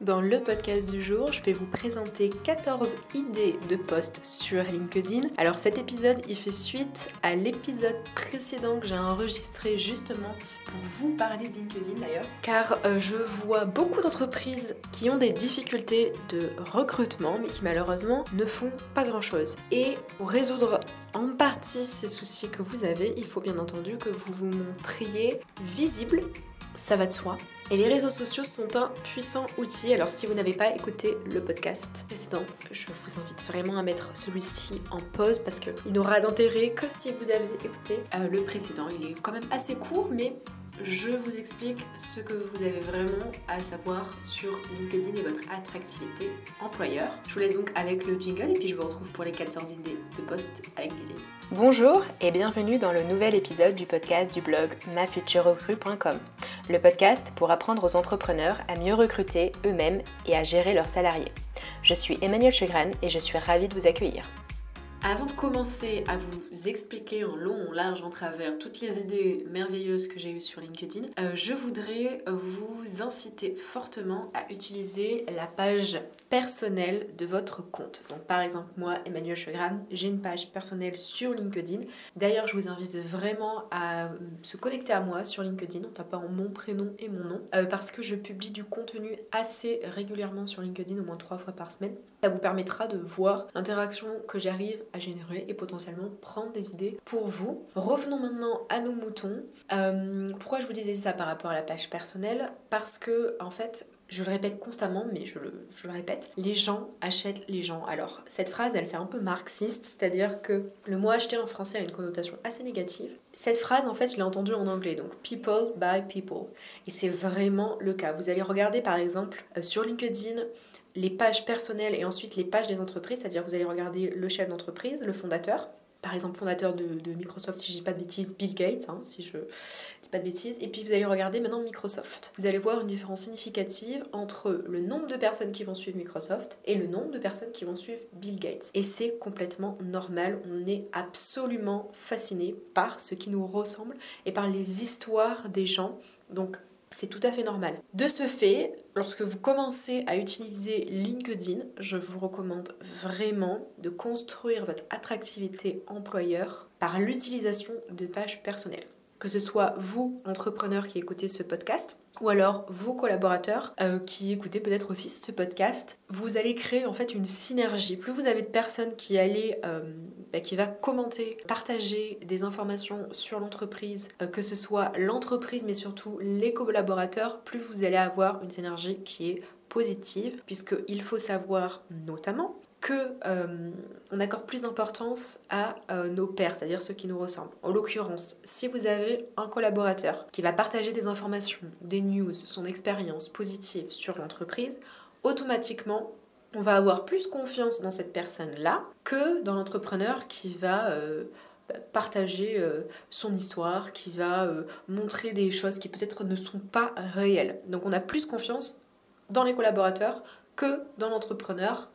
Dans le podcast du jour, je vais vous présenter 14 idées de posts sur LinkedIn. Alors cet épisode, il fait suite à l'épisode précédent que j'ai enregistré justement pour vous parler de LinkedIn d'ailleurs. Car euh, je vois beaucoup d'entreprises qui ont des difficultés de recrutement mais qui malheureusement ne font pas grand-chose. Et pour résoudre en partie ces soucis que vous avez, il faut bien entendu que vous vous montriez visible ça va de soi. Et les réseaux sociaux sont un puissant outil. Alors si vous n'avez pas écouté le podcast précédent, je vous invite vraiment à mettre celui-ci en pause parce qu'il n'aura d'intérêt que si vous avez écouté euh, le précédent. Il est quand même assez court, mais je vous explique ce que vous avez vraiment à savoir sur LinkedIn et votre attractivité employeur. Je vous laisse donc avec le jingle et puis je vous retrouve pour les 14 idées de poste avec LinkedIn. Bonjour et bienvenue dans le nouvel épisode du podcast du blog mafuturerecrue.com. Le podcast pour apprendre aux entrepreneurs à mieux recruter eux-mêmes et à gérer leurs salariés. Je suis Emmanuel Chegran et je suis ravie de vous accueillir. Avant de commencer à vous expliquer en long, en large, en travers toutes les idées merveilleuses que j'ai eues sur LinkedIn, euh, je voudrais vous inciter fortement à utiliser la page personnelle de votre compte. Donc par exemple moi, Emmanuel Chegran, j'ai une page personnelle sur LinkedIn. D'ailleurs, je vous invite vraiment à se connecter à moi sur LinkedIn en tapant mon prénom et mon nom euh, parce que je publie du contenu assez régulièrement sur LinkedIn, au moins trois fois par semaine. Ça vous permettra de voir l'interaction que j'arrive à générer et potentiellement prendre des idées pour vous. Revenons maintenant à nos moutons. Euh, pourquoi je vous disais ça par rapport à la page personnelle? Parce que en fait, je le répète constamment, mais je le, répète, les gens achètent les gens. Alors, cette phrase, elle fait un peu marxiste, c'est-à-dire que le mot acheter en français a une connotation assez négative. Cette phrase, en fait, je l'ai entendue en anglais, donc people buy people. Et c'est vraiment le cas. Vous allez regarder, par exemple, euh, sur LinkedIn, les pages personnelles et ensuite les pages des entreprises, c'est-à-dire vous allez regarder le chef d'entreprise, le fondateur, par exemple fondateur de, Microsoft, si je dis pas de bêtises, Bill Gates, hein, si je dis pas de bêtises, et puis vous allez regarder maintenant Microsoft. Vous allez voir une différence significative entre le nombre de personnes qui vont suivre Microsoft et le nombre de personnes qui vont suivre Bill Gates. Et c'est complètement normal, on est absolument fasciné par ce qui nous ressemble et par les histoires des gens. Donc c'est tout à fait normal. De ce fait, lorsque vous commencez à utiliser LinkedIn, je vous recommande vraiment de construire votre attractivité employeur par l'utilisation de pages personnelles que ce soit vous, entrepreneur qui écoutez ce podcast, ou alors vos collaborateurs euh, qui écoutez peut-être aussi ce podcast, vous allez créer en fait une synergie. Plus vous avez de personnes qui allez, euh, bah, commenter, partager des informations sur l'entreprise, euh, que ce soit l'entreprise mais surtout les collaborateurs, plus vous allez avoir une synergie qui est positive, puisqu'il faut savoir notamment que euh, on accorde plus d'importance à euh, nos pairs, c'est-à-dire ceux qui nous ressemblent. En l'occurrence, si vous avez un collaborateur qui va partager des informations, des news, son expérience positive sur l'entreprise, automatiquement, on va avoir plus confiance dans cette personne-là que dans l'entrepreneur qui va euh, partager son histoire, qui va montrer des choses qui peut-être ne sont pas réelles. Donc on a plus confiance dans les collaborateurs que dans l'entrepreneur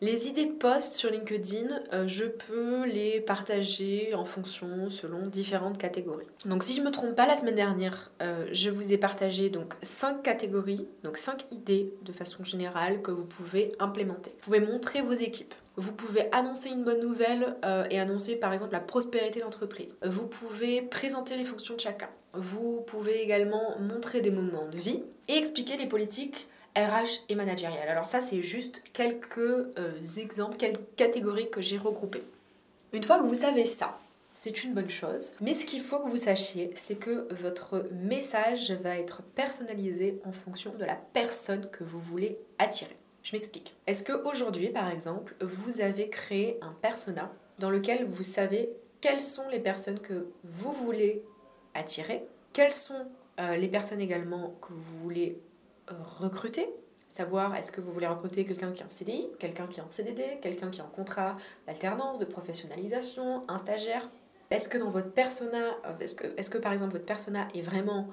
les idées de poste sur LinkedIn, euh, je peux les partager en fonction, selon différentes catégories. Donc si je ne me trompe pas, la semaine dernière, euh, je vous ai partagé donc 5 catégories, donc 5 idées de façon générale que vous pouvez implémenter. Vous pouvez montrer vos équipes. Vous pouvez annoncer une bonne nouvelle euh, et annoncer par exemple la prospérité de l'entreprise. Vous pouvez présenter les fonctions de chacun. Vous pouvez également montrer des moments de vie et expliquer les politiques RH et managérial. Alors ça, c'est juste quelques euh, exemples, quelques catégories que j'ai regroupées. Une fois que vous savez ça, c'est une bonne chose. Mais ce qu'il faut que vous sachiez, c'est que votre message va être personnalisé en fonction de la personne que vous voulez attirer. Je m'explique. Est-ce qu'aujourd'hui, par exemple, vous avez créé un persona dans lequel vous savez quelles sont les personnes que vous voulez attirer, quelles sont euh, les personnes également que vous voulez recruter, savoir est-ce que vous voulez recruter quelqu'un qui est en CDI, quelqu'un qui est en CDD, quelqu'un qui est en contrat d'alternance, de professionnalisation, un stagiaire. Est-ce que dans votre persona, est-ce que, est que par exemple votre persona est vraiment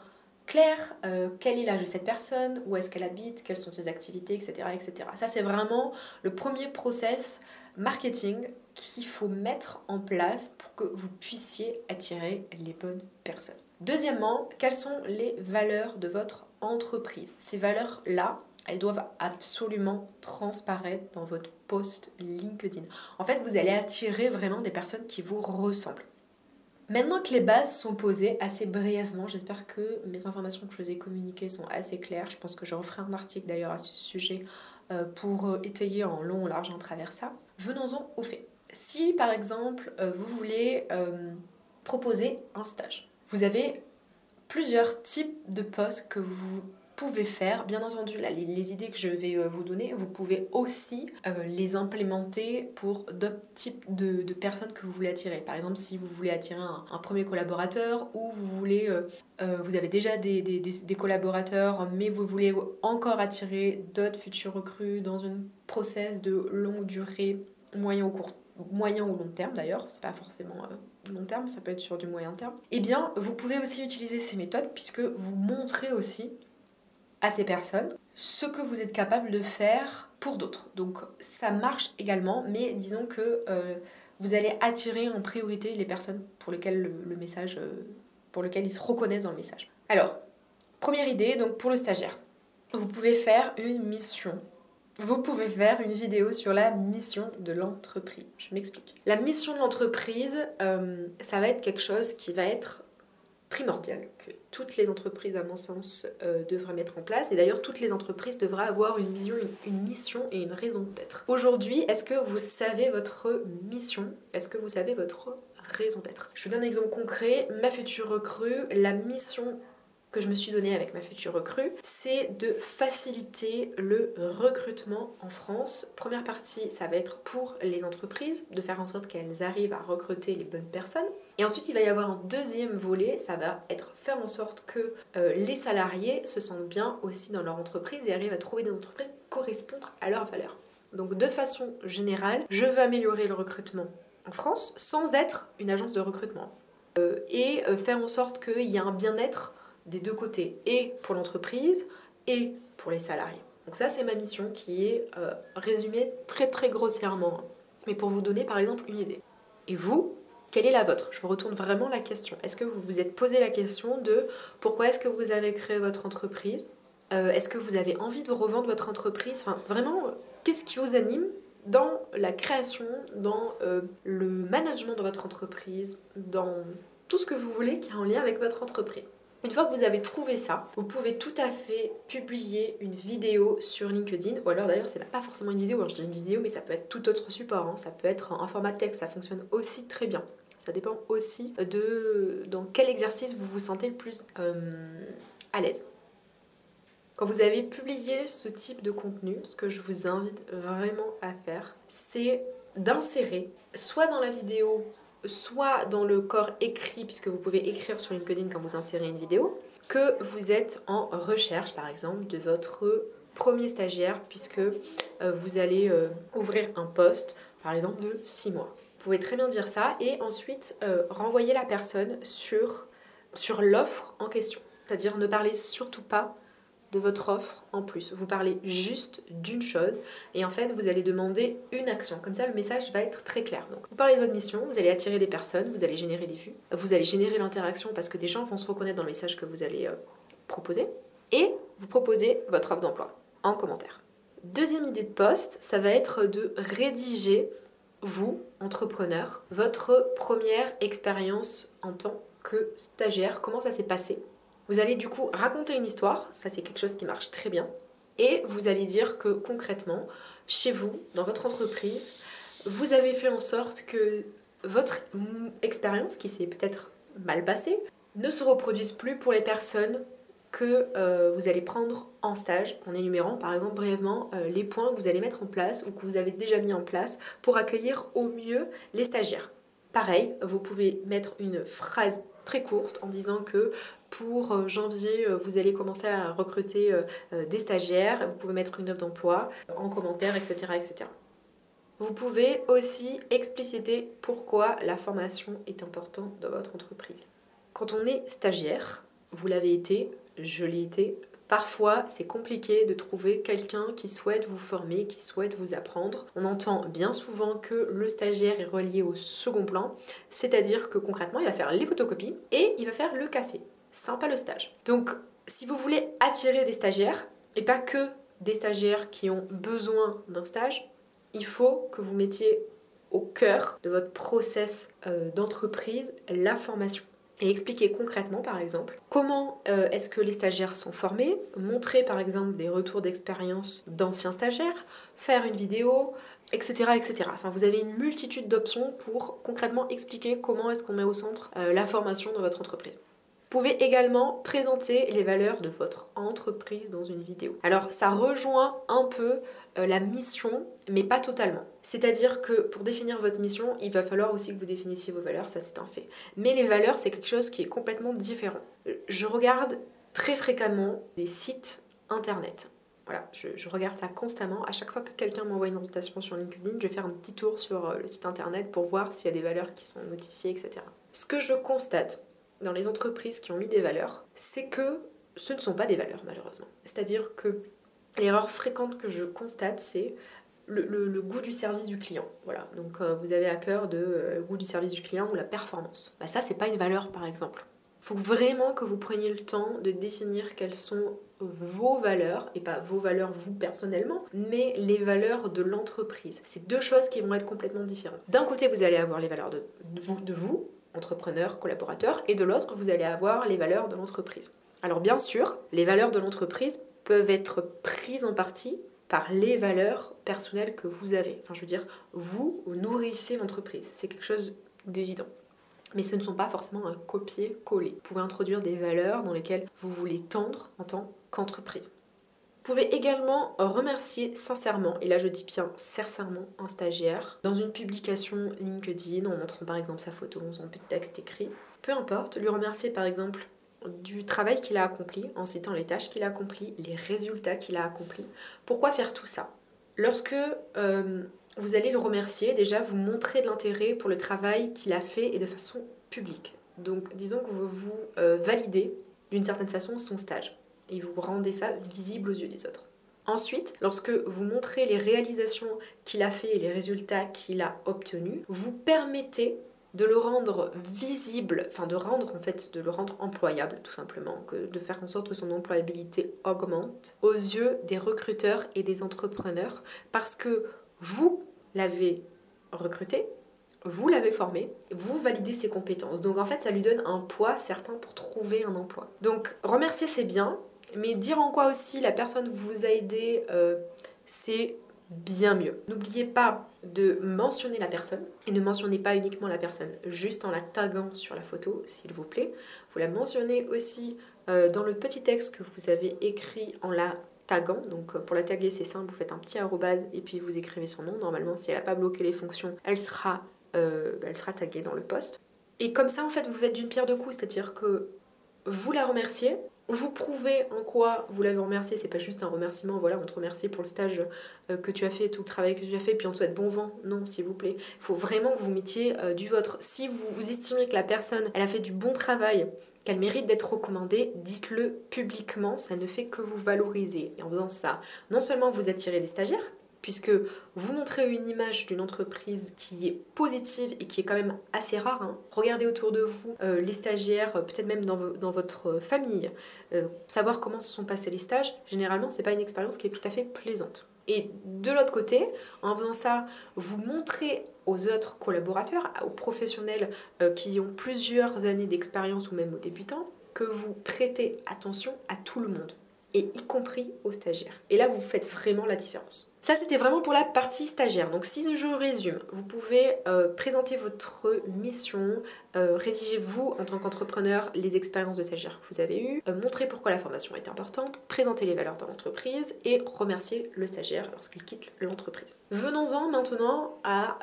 clair euh, Quel est l'âge de cette personne Où est-ce qu'elle habite Quelles sont ses activités Etc. etc. Ça c'est vraiment le premier process marketing qu'il faut mettre en place pour que vous puissiez attirer les bonnes personnes. Deuxièmement, quelles sont les valeurs de votre entreprise Ces valeurs-là, elles doivent absolument transparaître dans votre post LinkedIn. En fait, vous allez attirer vraiment des personnes qui vous ressemblent. Maintenant que les bases sont posées assez brièvement, j'espère que mes informations que je vous ai communiquées sont assez claires. Je pense que je referai un article d'ailleurs à ce sujet euh, pour euh, étayer en long, en large, en travers ça. Venons-en au fait. Si par exemple euh, vous voulez proposer un stage, vous avez plusieurs types de postes que vous pouvez faire. Bien entendu, les, idées que je vais euh, vous donner, vous pouvez aussi euh, les implémenter pour d'autres types de, personnes que vous voulez attirer. Par exemple, si vous voulez attirer un, premier collaborateur ou vous voulez, euh, vous avez déjà des, collaborateurs, mais vous voulez encore attirer d'autres futurs recrues dans une process de longue durée, moyen ou court moyen ou long terme d'ailleurs, c'est pas forcément long terme, ça peut être sur du moyen terme, eh bien vous pouvez aussi utiliser ces méthodes puisque vous montrez aussi à ces personnes ce que vous êtes capable de faire pour d'autres. Donc ça marche également, mais disons que euh, vous allez attirer en priorité les personnes pour lesquelles le, message, euh, pour lesquelles ils se reconnaissent dans le message. Alors, première idée, donc pour le stagiaire, vous pouvez faire une mission. Vous pouvez faire une vidéo sur la mission de l'entreprise. Je m'explique. La mission de l'entreprise, euh, ça va être quelque chose qui va être primordial que toutes les entreprises, à mon sens, euh, devraient mettre en place. Et d'ailleurs, toutes les entreprises devraient avoir une vision, une, mission et une raison d'être. Aujourd'hui, est-ce que vous savez votre mission? Est-ce que vous savez votre raison d'être? Je vous donne un exemple concret. Ma future recrue, la mission que je me suis donné avec ma future recrue, c'est de faciliter le recrutement en France. Première partie, ça va être pour les entreprises, de faire en sorte qu'elles arrivent à recruter les bonnes personnes. Et ensuite, il va y avoir un deuxième volet, ça va être faire en sorte que euh, les salariés se sentent bien aussi dans leur entreprise et arrivent à trouver des entreprises qui correspondent à leurs valeurs. Donc de façon générale, je veux améliorer le recrutement en France sans être une agence de recrutement. Euh, et euh, faire en sorte qu'il y ait un bien-être des deux côtés, et pour l'entreprise et pour les salariés. Donc ça, c'est ma mission qui est euh, résumée très très grossièrement, mais pour vous donner par exemple une idée. Et vous, quelle est la vôtre? Je vous retourne vraiment la question. Est-ce que vous vous êtes posé la question de pourquoi est-ce que vous avez créé votre entreprise? Euh, Est-ce que vous avez envie de revendre votre entreprise? Enfin, vraiment, qu'est-ce qui vous anime dans la création, dans euh, le management de votre entreprise, dans tout ce que vous voulez qui est en lien avec votre entreprise? Une fois que vous avez trouvé ça, vous pouvez tout à fait publier une vidéo sur LinkedIn, ou alors d'ailleurs c'est pas forcément une vidéo, alors je dis une vidéo, mais ça peut être tout autre support, hein. ça peut être un format texte, ça fonctionne aussi très bien. Ça dépend aussi de dans quel exercice vous vous sentez le plus euh, à l'aise. Quand vous avez publié ce type de contenu, ce que je vous invite vraiment à faire, c'est d'insérer soit dans la vidéo soit dans le corps écrit, puisque vous pouvez écrire sur LinkedIn quand vous insérez une vidéo, que vous êtes en recherche, par exemple, de votre premier stagiaire, puisque euh, vous allez euh, ouvrir un poste, par exemple, de 6 mois. Vous pouvez très bien dire ça et ensuite euh, renvoyer la personne sur, sur l'offre en question. C'est-à-dire ne parlez surtout pas de votre offre en plus. Vous parlez juste d'une chose et en fait vous allez demander une action. Comme ça le message va être très clair. Donc vous parlez de votre mission, vous allez attirer des personnes, vous allez générer des vues, vous allez générer l'interaction parce que des gens vont se reconnaître dans le message que vous allez euh, proposer et vous proposez votre offre d'emploi en commentaire. Deuxième idée de poste, ça va être de rédiger vous, entrepreneur, votre première expérience en tant que stagiaire, comment ça s'est passé? Vous allez du coup raconter une histoire, ça c'est quelque chose qui marche très bien, et vous allez dire que concrètement, chez vous, dans votre entreprise, vous avez fait en sorte que votre expérience, qui s'est peut-être mal passée, ne se reproduise plus pour les personnes que euh, vous allez prendre en stage, en énumérant par exemple brièvement euh, les points que vous allez mettre en place ou que vous avez déjà mis en place pour accueillir au mieux les stagiaires. Pareil, vous pouvez mettre une phrase très courte en disant que pour euh, janvier, euh, vous allez commencer à recruter euh, des stagiaires. Vous pouvez mettre une offre d'emploi en commentaire, etc., etc. Vous pouvez aussi expliciter pourquoi la formation est importante dans votre entreprise. Quand on est stagiaire, vous l'avez été, je l'ai été, Parfois, c'est compliqué de trouver quelqu'un qui souhaite vous former, qui souhaite vous apprendre. On entend bien souvent que le stagiaire est relié au second plan, c'est-à-dire que concrètement, il va faire les photocopies et il va faire le café. Sympa le stage. Donc, si vous voulez attirer des stagiaires, et pas que des stagiaires qui ont besoin d'un stage, il faut que vous mettiez au cœur de votre process euh, d'entreprise la formation et expliquer concrètement par exemple comment euh, est-ce que les stagiaires sont formés, montrer par exemple des retours d'expérience d'anciens stagiaires, faire une vidéo, etc., etc. Enfin, vous avez une multitude d'options pour concrètement expliquer comment est-ce qu'on met au centre euh, la formation de votre entreprise. Pouvez également présenter les valeurs de votre entreprise dans une vidéo. Alors ça rejoint un peu euh, la mission, mais pas totalement. C'est-à-dire que pour définir votre mission, il va falloir aussi que vous définissiez vos valeurs, ça c'est un fait. Mais les valeurs, c'est quelque chose qui est complètement différent. Je regarde très fréquemment des sites internet. Voilà, je, je, regarde ça constamment. À chaque fois que quelqu'un m'envoie une invitation sur LinkedIn, je vais faire un petit tour sur euh, le site internet pour voir s'il y a des valeurs qui sont notifiées, etc. Ce que je constate, dans les entreprises qui ont mis des valeurs, c'est que ce ne sont pas des valeurs malheureusement. C'est-à-dire que l'erreur fréquente que je constate, c'est le, goût du service du client. Voilà, donc euh, vous avez à cœur de euh, goût du service du client ou la performance. Bah, ça, c'est pas une valeur par exemple. Il faut vraiment que vous preniez le temps de définir quelles sont vos valeurs, et pas vos valeurs vous personnellement, mais les valeurs de l'entreprise. C'est deux choses qui vont être complètement différentes. D'un côté, vous allez avoir les valeurs de vous entrepreneur, collaborateur, et de l'autre, vous allez avoir les valeurs de l'entreprise. Alors bien sûr, les valeurs de l'entreprise peuvent être prises en partie par les valeurs personnelles que vous avez. Enfin, je veux dire, vous nourrissez l'entreprise. C'est quelque chose d'évident. Mais ce ne sont pas forcément un copier-coller. Vous pouvez introduire des valeurs dans lesquelles vous voulez tendre en tant qu'entreprise. Vous pouvez également remercier sincèrement, et là je dis bien sincèrement, un stagiaire dans une publication LinkedIn en montrant par exemple sa photo, son petit texte écrit. Peu importe, lui remercier par exemple du travail qu'il a accompli en citant les tâches qu'il a accomplies, les résultats qu'il a accomplis. Pourquoi faire tout ça? Lorsque euh, vous allez le remercier, déjà vous montrez de l'intérêt pour le travail qu'il a fait et de façon publique. Donc disons que vous, euh, validez d'une certaine façon son stage et vous rendez ça visible aux yeux des autres. Ensuite, lorsque vous montrez les réalisations qu'il a fait et les résultats qu'il a obtenus, vous permettez de le rendre visible, enfin de rendre en fait, de le rendre employable tout simplement, que de faire en sorte que son employabilité augmente aux yeux des recruteurs et des entrepreneurs parce que vous l'avez recruté, vous l'avez formé, vous validez ses compétences. Donc en fait, ça lui donne un poids certain pour trouver un emploi. Donc remercier c'est bien, mais dire en quoi aussi la personne vous a aidé, euh, c'est bien mieux. N'oubliez pas de mentionner la personne et ne mentionnez pas uniquement la personne juste en la taguant sur la photo, s'il vous plaît. Vous la mentionnez aussi euh, dans le petit texte que vous avez écrit en la taguant. Donc euh, pour la taguer, c'est simple, vous faites un petit arrobase et puis vous écrivez son nom. Normalement, si elle n'a pas bloqué les fonctions, elle sera, elle sera taguée dans le poste. Et comme ça, en fait, vous faites d'une pierre deux coups, c'est-à-dire que vous la remerciez, vous prouvez en quoi vous l'avez remercié, c'est pas juste un remerciement, voilà, on te remercie pour le stage euh, que tu as fait, tout le travail que tu as fait, puis on te souhaite bon vent. Non, s'il vous plaît. Il faut vraiment que vous mettiez euh, du vôtre. Si vous, vous estimez que la personne, elle a fait du bon travail, qu'elle mérite d'être recommandée, dites-le publiquement, ça ne fait que vous valoriser. Et en faisant ça, non seulement vous attirez des stagiaires, puisque vous montrez une image d'une entreprise qui est positive et qui est quand même assez rare. Hein. Regardez autour de vous euh, les stagiaires, peut-être même dans, votre famille, euh, savoir comment se sont passés les stages. Généralement, c'est pas une expérience qui est tout à fait plaisante. Et de l'autre côté, en faisant ça, vous montrez aux autres collaborateurs, aux professionnels euh, qui ont plusieurs années d'expérience ou même aux débutants, que vous prêtez attention à tout le monde et y compris aux stagiaires. Et là, vous faites vraiment la différence. Ça, c'était vraiment pour la partie stagiaire. Donc, si je résume, vous pouvez euh, présenter votre mission, euh, rédiger vous, en tant qu'entrepreneur, les expériences de stagiaire que vous avez eues, euh, montrer pourquoi la formation est importante, présenter les valeurs de l'entreprise et remercier le stagiaire lorsqu'il quitte l'entreprise. Venons-en maintenant à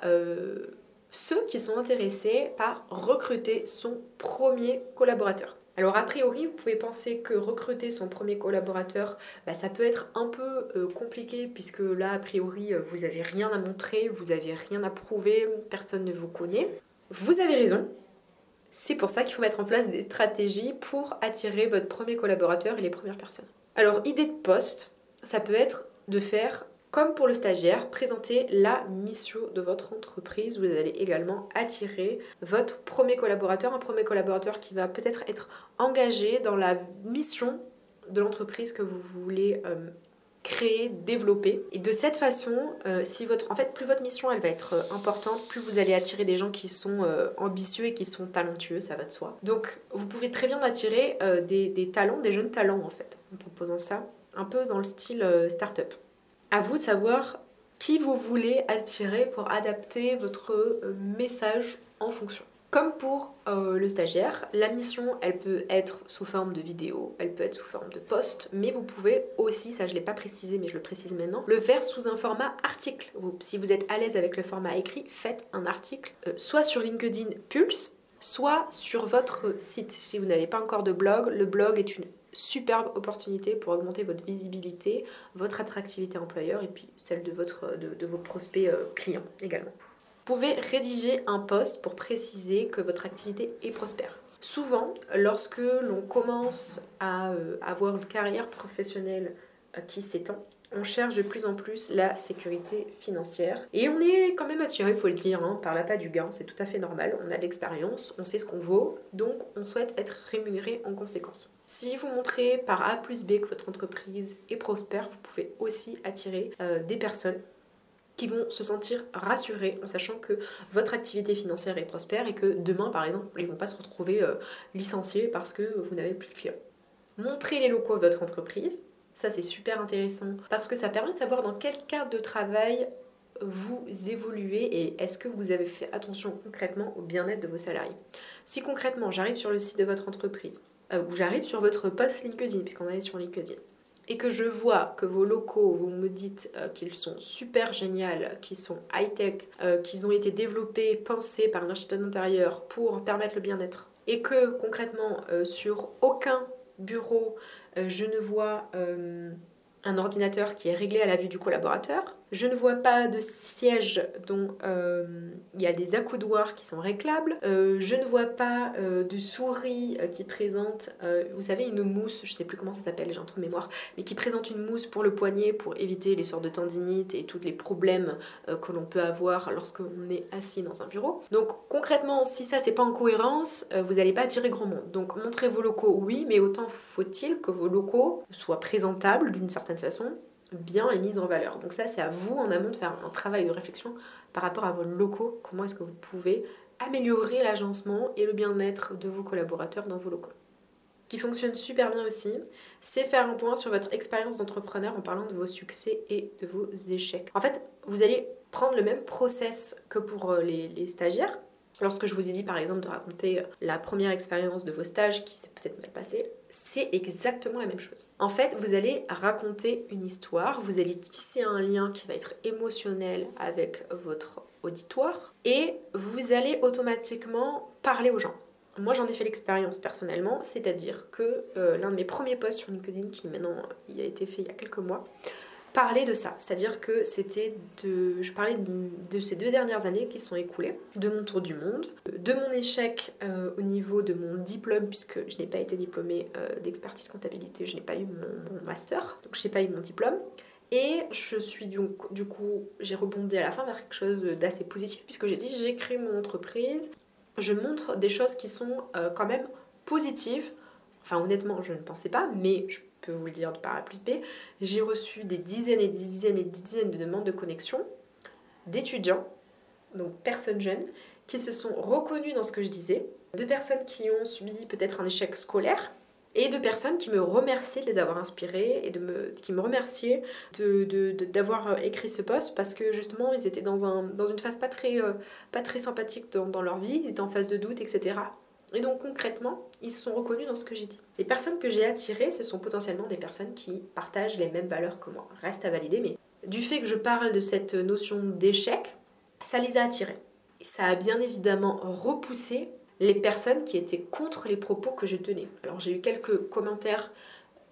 ceux qui sont intéressés par recruter son premier collaborateur. Alors a priori, vous pouvez penser que recruter son premier collaborateur, bah, ça peut être un peu euh, compliqué puisque là, a priori, euh, vous n'avez rien à montrer, vous n'avez rien à prouver, personne ne vous connaît. Vous avez raison. C'est pour ça qu'il faut mettre en place des stratégies pour attirer votre premier collaborateur et les premières personnes. Alors, idée de poste, ça peut être de faire comme pour le stagiaire, présentez la mission de votre entreprise. Vous allez également attirer votre premier collaborateur, un premier collaborateur qui va peut-être être engagé dans la mission de l'entreprise que vous voulez euh, créer, développer. Et de cette façon, euh, si votre, en fait, plus votre mission va être euh, importante, plus vous allez attirer des gens qui sont ambitieux et qui sont talentueux, ça va de soi. Donc, vous pouvez très bien attirer des, des, talents, des jeunes talents en fait, en proposant ça, un peu dans le style start-up. À vous de savoir qui vous voulez attirer pour adapter votre message en fonction. Comme pour euh, le stagiaire, la mission, elle peut être sous forme de vidéo, elle peut être sous forme de post, mais vous pouvez aussi, ça je ne l'ai pas précisé, mais je le précise maintenant, le faire sous un format article. si vous êtes à l'aise avec le format écrit, faites un article, euh, soit sur LinkedIn Pulse, soit sur votre site. Si vous n'avez pas encore de blog, le blog est une superbe opportunité pour augmenter votre visibilité, votre attractivité employeur et puis celle de, votre, de, vos prospects euh, clients également pouvez rédiger un post pour préciser que votre activité est prospère. Souvent, lorsque l'on commence à euh, avoir une carrière professionnelle euh, qui s'étend, on cherche de plus en plus la sécurité financière. Et on est quand même attiré, il faut le dire, hein, par l'appât du gain, c'est tout à fait normal, on a de l'expérience, on sait ce qu'on vaut, donc on souhaite être rémunéré en conséquence. Si vous montrez par A plus B que votre entreprise est prospère, vous pouvez aussi attirer euh, des personnes qui vont se sentir rassurés en sachant que votre activité financière est prospère et que demain, par exemple, ils ne vont pas se retrouver euh, licenciés parce que vous n'avez plus de clients. Montrez les locaux de votre entreprise, ça c'est super intéressant parce que ça permet de savoir dans quel cadre de travail vous évoluez et est-ce que vous avez fait attention concrètement au bien-être de vos salariés. Si concrètement j'arrive sur le site de votre entreprise euh, ou j'arrive sur votre post LinkedIn, puisqu'on est sur LinkedIn, et que je vois que vos locaux, vous me dites euh, qu'ils sont super géniaux, qu'ils sont high-tech, euh, qu'ils ont été développés, pensés par un architecte d'intérieur pour permettre le bien-être, et que concrètement, sur aucun bureau, je ne vois un ordinateur qui est réglé à la vue du collaborateur, je ne vois pas de siège dont euh, il y a des accoudoirs qui sont réglables. Euh, je ne vois pas euh, de souris qui présente, vous savez, une mousse, je ne sais plus comment ça s'appelle, j'ai un trou de mémoire, mais qui présente une mousse pour le poignet pour éviter les sortes de tendinites et tous les problèmes que l'on peut avoir lorsqu'on est assis dans un bureau. Donc concrètement, si ça c'est pas en cohérence, vous n'allez pas attirer grand monde. Donc montrez vos locaux, oui, mais autant faut-il que vos locaux soient présentables d'une certaine façon bien et mise en valeur. Donc ça, c'est à vous en amont de faire un travail de réflexion par rapport à vos locaux. Comment est-ce que vous pouvez améliorer l'agencement et le bien-être de vos collaborateurs dans vos locaux? Qui fonctionne super bien aussi, c'est faire un point sur votre expérience d'entrepreneur en parlant de vos succès et de vos échecs. En fait, vous allez prendre le même process que pour euh, les, les stagiaires, Lorsque je vous ai dit par exemple de raconter la première expérience de vos stages qui s'est peut-être mal passée, c'est exactement la même chose. En fait, vous allez raconter une histoire, vous allez tisser un lien qui va être émotionnel avec votre auditoire et vous allez automatiquement parler aux gens. Moi, j'en ai fait l'expérience personnellement, c'est-à-dire que euh, l'un de mes premiers posts sur LinkedIn, qui maintenant il a été fait il y a quelques mois, parler de ça. C'est-à-dire que c'était de. Je parlais de, ces deux dernières années qui sont écoulées, de mon tour du monde, de mon échec euh, au niveau de mon diplôme, puisque je n'ai pas été diplômée euh, d'expertise comptabilité, je n'ai pas eu mon, master, donc je n'ai pas eu mon diplôme. Et je suis donc, du coup, j'ai rebondi à la fin vers quelque chose d'assez positif, puisque j'ai dit j'ai créé mon entreprise, je montre des choses qui sont euh, quand même positives. Enfin, honnêtement, je ne pensais pas, mais je peux vous le dire de par A plus B, j'ai reçu des dizaines et des dizaines et des dizaines de demandes de connexion d'étudiants, donc personnes jeunes, qui se sont reconnus dans ce que je disais, de personnes qui ont subi peut-être un échec scolaire, et de personnes qui me remerciaient de les avoir inspirées et de me, qui me remerciaient d'avoir de, écrit ce post parce que justement ils étaient dans, un, dans une phase pas très, euh, pas très sympathique dans, dans leur vie, ils étaient en phase de doute, etc. Et donc concrètement, ils se sont reconnus dans ce que j'ai dit. Les personnes que j'ai attirées, ce sont potentiellement des personnes qui partagent les mêmes valeurs que moi. Reste à valider, mais du fait que je parle de cette notion d'échec, ça les a attirés. Ça a bien évidemment repoussé les personnes qui étaient contre les propos que je tenais. Alors j'ai eu quelques commentaires,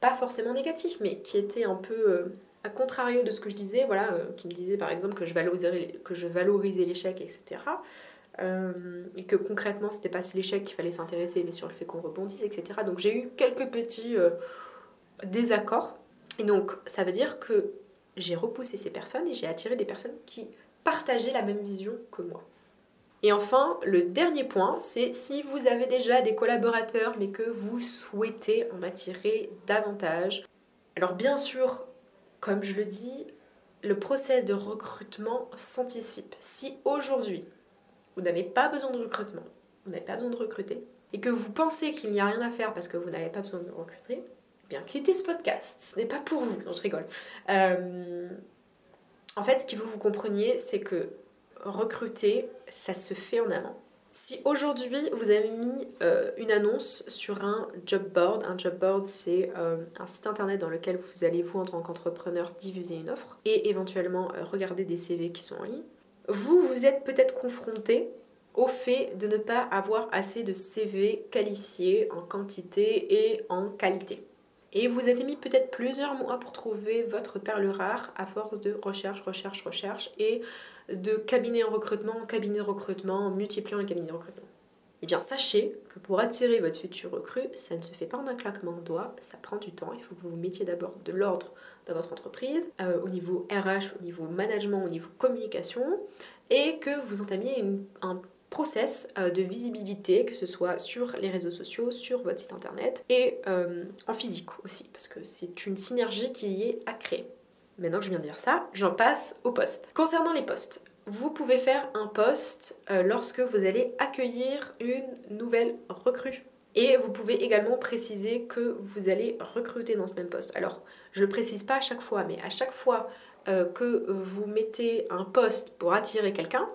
pas forcément négatifs, mais qui étaient un peu euh, à contrario de ce que je disais, voilà, euh, qui me disaient par exemple que je valorisais l'échec, etc. Euh, et que concrètement c'était pas sur l'échec qu'il fallait s'intéresser mais sur le fait qu'on rebondisse etc donc j'ai eu quelques petits euh, désaccords. Et donc ça veut dire que j'ai repoussé ces personnes et j'ai attiré des personnes qui partageaient la même vision que moi. Et enfin le dernier point c'est si vous avez déjà des collaborateurs mais que vous souhaitez en attirer davantage alors bien sûr comme je le dis, le process de recrutement s'anticipe. Si aujourd'hui, vous n'avez pas besoin de recrutement, vous n'avez pas besoin de recruter, et que vous pensez qu'il n'y a rien à faire parce que vous n'avez pas besoin de recruter, eh bien quittez ce podcast. Ce n'est pas pour vous. Non, je rigole. Euh, en fait, ce qu'il faut que vous compreniez, c'est que recruter, ça se fait en amont. Si aujourd'hui vous avez mis euh, une annonce sur un job board, un job board c'est euh, un site internet dans lequel vous allez vous en tant qu'entrepreneur diffuser une offre et éventuellement regarder des CV qui sont en ligne, vous vous êtes peut-être confronté au fait de ne pas avoir assez de CV qualifiés en quantité et en qualité. Et vous avez mis peut-être plusieurs mois pour trouver votre perle rare à force de recherche, recherche, recherche et de cabinet en recrutement, cabinet de recrutement, multipliant les cabinets de recrutement. Eh bien, sachez que pour attirer votre futur recrue, ça ne se fait pas en un claquement de doigts, ça prend du temps. Il faut que vous vous mettiez d'abord de l'ordre dans votre entreprise, euh, au niveau RH, au niveau management, au niveau communication, et que vous entamiez un process euh, de visibilité, que ce soit sur les réseaux sociaux, sur votre site internet et euh, en physique aussi, parce que c'est une synergie qui est à créer. Maintenant que je viens de dire ça, j'en passe au poste. Concernant les postes, vous pouvez faire un poste lorsque vous allez accueillir une nouvelle recrue. Et vous pouvez également préciser que vous allez recruter dans ce même poste. Alors, je ne précise pas à chaque fois, mais à chaque fois que vous mettez un poste pour attirer quelqu'un,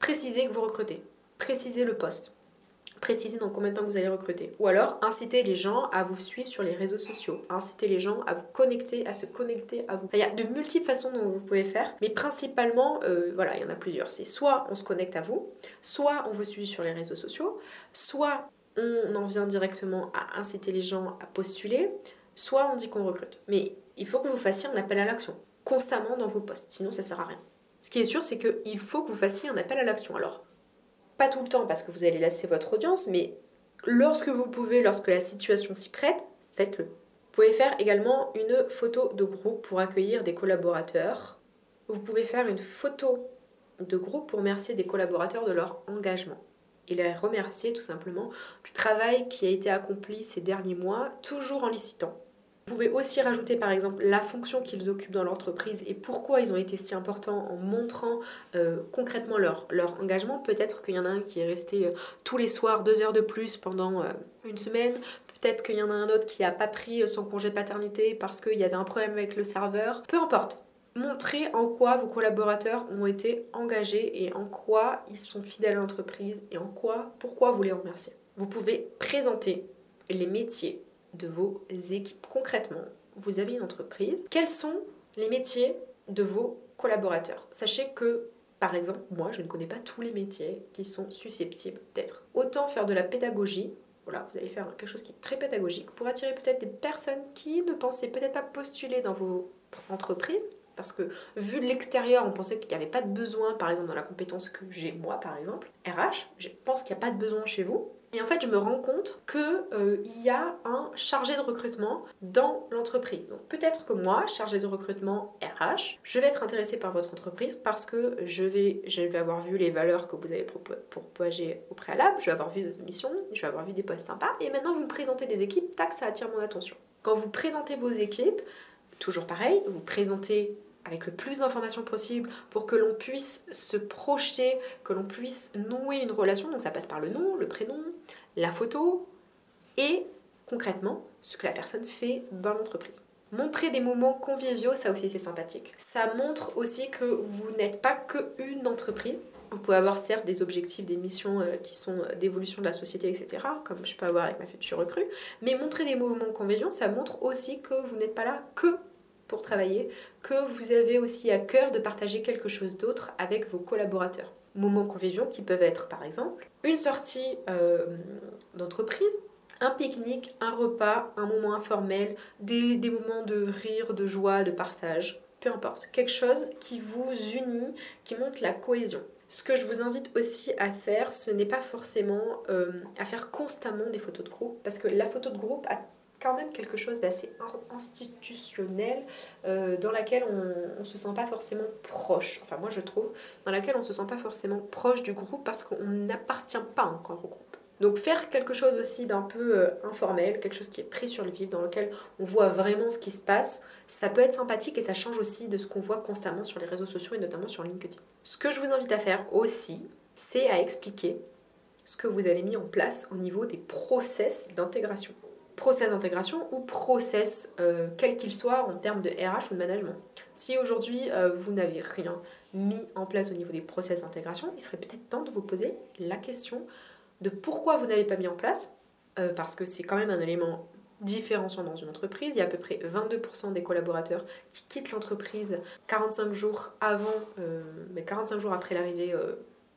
précisez que vous recrutez. Précisez le poste. Précisez dans combien de temps vous allez recruter. Ou alors, incitez les gens à vous suivre sur les réseaux sociaux. Incitez les gens à vous connecter, à se connecter à vous. Il y a de multiples façons dont vous pouvez faire, mais principalement, euh, voilà, il y en a plusieurs. C'est soit on se connecte à vous, soit on vous suit sur les réseaux sociaux, soit on en vient directement à inciter les gens à postuler, soit on dit qu'on recrute. Mais il faut que vous fassiez un appel à l'action constamment dans vos postes, sinon ça sert à rien. Ce qui est sûr, c'est qu'il faut que vous fassiez un appel à l'action. Alors, pas tout le temps parce que vous allez lasser votre audience, mais lorsque vous pouvez, lorsque la situation s'y prête, faites-le. Vous pouvez faire également une photo de groupe pour accueillir des collaborateurs. Vous pouvez faire une photo de groupe pour remercier des collaborateurs de leur engagement et les remercier tout simplement du travail qui a été accompli ces derniers mois, toujours en licitant. Vous pouvez aussi rajouter par exemple la fonction qu'ils occupent dans l'entreprise et pourquoi ils ont été si importants en montrant euh, concrètement leur, leur engagement. Peut-être qu'il y en a un qui est resté euh, tous les soirs deux heures de plus pendant euh, une semaine. Peut-être qu'il y en a un autre qui n'a pas pris son congé de paternité parce qu'il y avait un problème avec le serveur. Peu importe. Montrez en quoi vos collaborateurs ont été engagés et en quoi ils sont fidèles à l'entreprise et en quoi, pourquoi vous les remerciez. Vous pouvez présenter les métiers de vos équipes. Concrètement, vous avez une entreprise. Quels sont les métiers de vos collaborateurs? Sachez que, par exemple, moi, je ne connais pas tous les métiers qui sont susceptibles d'être. Autant faire de la pédagogie. Voilà, vous allez faire quelque chose qui est très pédagogique pour attirer peut-être des personnes qui ne pensaient peut-être pas postuler dans vos entreprises parce que vu de l'extérieur, on pensait qu'il n'y avait pas de besoin, par exemple, dans la compétence que j'ai moi, par exemple. RH, je pense qu'il n'y a pas de besoin chez vous. Et en fait, je me rends compte qu'il euh, y a un chargé de recrutement dans l'entreprise. Donc peut-être que moi, chargé de recrutement RH, je vais être intéressée par votre entreprise parce que je vais, je vais avoir vu les valeurs que vous avez propager au préalable, je vais avoir vu des missions, je vais avoir vu des postes sympas, et maintenant vous me présentez des équipes, tac, ça attire mon attention. Quand vous présentez vos équipes, toujours pareil, vous présentez avec le plus d'informations possible pour que l'on puisse se projeter, que l'on puisse nouer une relation. Donc ça passe par le nom, le prénom, la photo et concrètement ce que la personne fait dans l'entreprise. Montrer des moments conviviaux, ça aussi c'est sympathique. Ça montre aussi que vous n'êtes pas qu'une entreprise. Vous pouvez avoir certes des objectifs, des missions euh, qui sont euh, d'évolution de la société, etc., comme je peux avoir avec ma future recrue. Mais montrer des moments conviviaux, ça montre aussi que vous n'êtes pas là que pour travailler, que vous avez aussi à cœur de partager quelque chose d'autre avec vos collaborateurs. Moments conviviaux qui peuvent être par exemple une sortie euh, d'entreprise, un pique-nique, un repas, un moment informel, des, moments de rire, de joie, de partage, peu importe. Quelque chose qui vous unit, qui montre la cohésion. Ce que je vous invite aussi à faire, ce n'est pas forcément euh, à faire constamment des photos de groupe, parce que la photo de groupe a même quelque chose d'assez institutionnel euh, dans laquelle on se sent pas forcément proche, enfin moi je trouve, dans laquelle on ne se sent pas forcément proche du groupe parce qu'on n'appartient pas encore au groupe. Donc faire quelque chose aussi d'un peu euh, informel, quelque chose qui est pris sur le vif, dans lequel on voit vraiment ce qui se passe, ça peut être sympathique et ça change aussi de ce qu'on voit constamment sur les réseaux sociaux et notamment sur LinkedIn. Ce que je vous invite à faire aussi, c'est à expliquer ce que vous avez mis en place au niveau des process d'intégration. Process d'intégration ou process euh, quel qu'il soit en termes de RH ou de management. Si aujourd'hui euh, vous n'avez rien mis en place au niveau des process d'intégration, il serait peut-être temps de vous poser la question de pourquoi vous n'avez pas mis en place, euh, parce que c'est quand même un élément différenciant dans une entreprise. Il y a à peu près 22% des collaborateurs qui quittent l'entreprise 45 jours avant, mais 45 jours après l'arrivée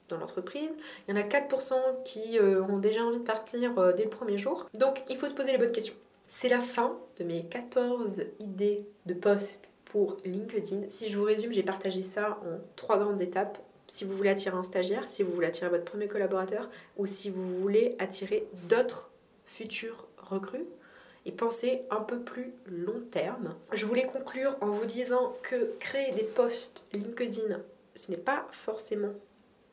dans l'entreprise. Il y en a 4% qui ont déjà envie de partir dès le premier jour. Donc il faut se poser les bonnes questions. C'est la fin de mes 14 idées de poste pour LinkedIn. Si je vous résume, j'ai partagé ça en trois grandes étapes si vous voulez attirer un stagiaire, si vous voulez attirer votre premier collaborateur ou si vous voulez attirer d'autres futurs recrues et penser un peu plus long terme. Je voulais conclure en vous disant que créer des posts LinkedIn, ce n'est pas forcément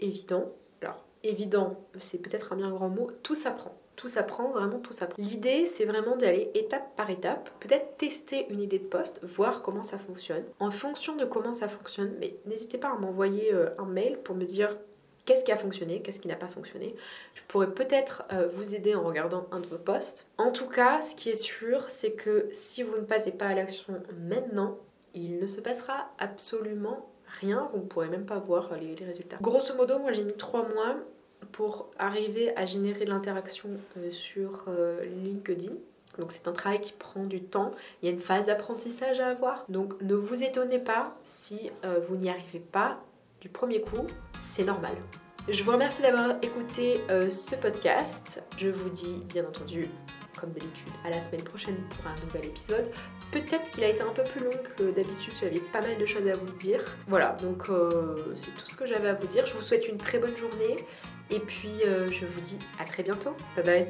évident. Alors, évident, c'est peut-être un bien grand mot, tout s'apprend. Tout s'apprend, vraiment tout s'apprend. L'idée, c'est vraiment d'aller étape par étape, peut-être tester une idée de poste, voir comment ça fonctionne. En fonction de comment ça fonctionne, mais n'hésitez pas à m'envoyer euh, un mail pour me dire qu'est-ce qui a fonctionné, qu'est-ce qui n'a pas fonctionné. Je pourrais peut-être euh, vous aider en regardant un de vos posts. En tout cas, ce qui est sûr, c'est que si vous ne passez pas à l'action maintenant, il ne se passera absolument rien, vous ne pourrez même pas voir les, les résultats. Grosso modo, moi j'ai mis trois mois pour arriver à générer de l'interaction euh, sur euh, LinkedIn. Donc c'est un travail qui prend du temps. Il y a une phase d'apprentissage à avoir. Donc ne vous étonnez pas si euh, vous n'y arrivez pas du premier coup. C'est normal. Je vous remercie d'avoir écouté ce podcast. Je vous dis bien entendu, comme d'habitude, à la semaine prochaine pour un nouvel épisode. Peut-être qu'il a été un peu plus long que d'habitude, j'avais pas mal de choses à vous dire. Voilà, donc c'est tout ce que j'avais à vous dire. Je vous souhaite une très bonne journée et puis, euh, je vous dis à très bientôt. Bye bye.